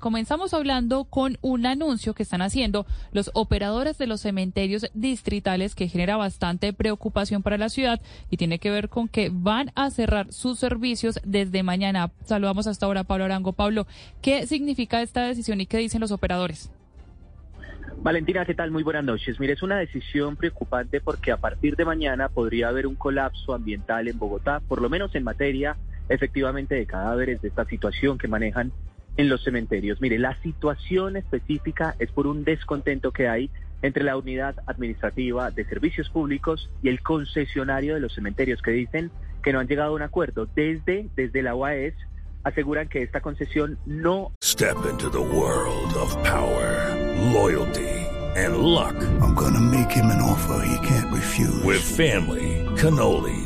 Comenzamos hablando con un anuncio que están haciendo los operadores de los cementerios distritales que genera bastante preocupación para la ciudad y tiene que ver con que van a cerrar sus servicios desde mañana. Saludamos hasta ahora a Pablo Arango. Pablo, ¿qué significa esta decisión y qué dicen los operadores? Valentina, ¿qué tal? Muy buenas noches. Mire, es una decisión preocupante porque a partir de mañana podría haber un colapso ambiental en Bogotá, por lo menos en materia efectivamente de cadáveres de esta situación que manejan en los cementerios. Mire, la situación específica es por un descontento que hay entre la unidad administrativa de servicios públicos y el concesionario de los cementerios que dicen que no han llegado a un acuerdo. Desde, desde la UAS aseguran que esta concesión no... Step into the world of power, loyalty and luck. I'm gonna make him an offer he can't refuse. With family, cannolis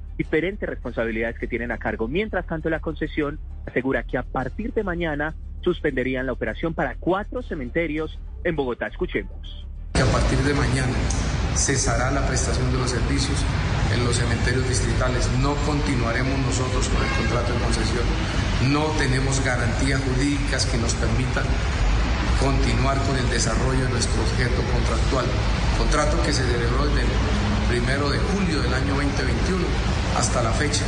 diferentes responsabilidades que tienen a cargo. Mientras tanto, la concesión asegura que a partir de mañana suspenderían la operación para cuatro cementerios en Bogotá. Escuchemos. Que a partir de mañana cesará la prestación de los servicios en los cementerios distritales. No continuaremos nosotros con el contrato de concesión. No tenemos garantías jurídicas que nos permitan continuar con el desarrollo de nuestro objeto contractual. Contrato que se celebró desde primero de julio del año 2021 hasta la fecha.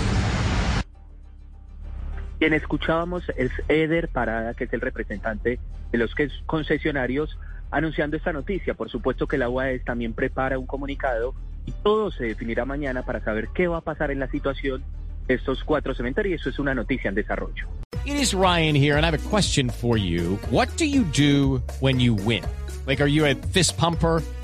Quien escuchábamos es Eder Parada, que es el representante de los concesionarios, anunciando esta noticia. Por supuesto que la UAS también prepara un comunicado y todo se definirá mañana para saber qué va a pasar en la situación de estos cuatro cementerios. Eso es una noticia en desarrollo. It is Ryan here and I have a question for you. What do you do when you win? Like, are you a fist pumper?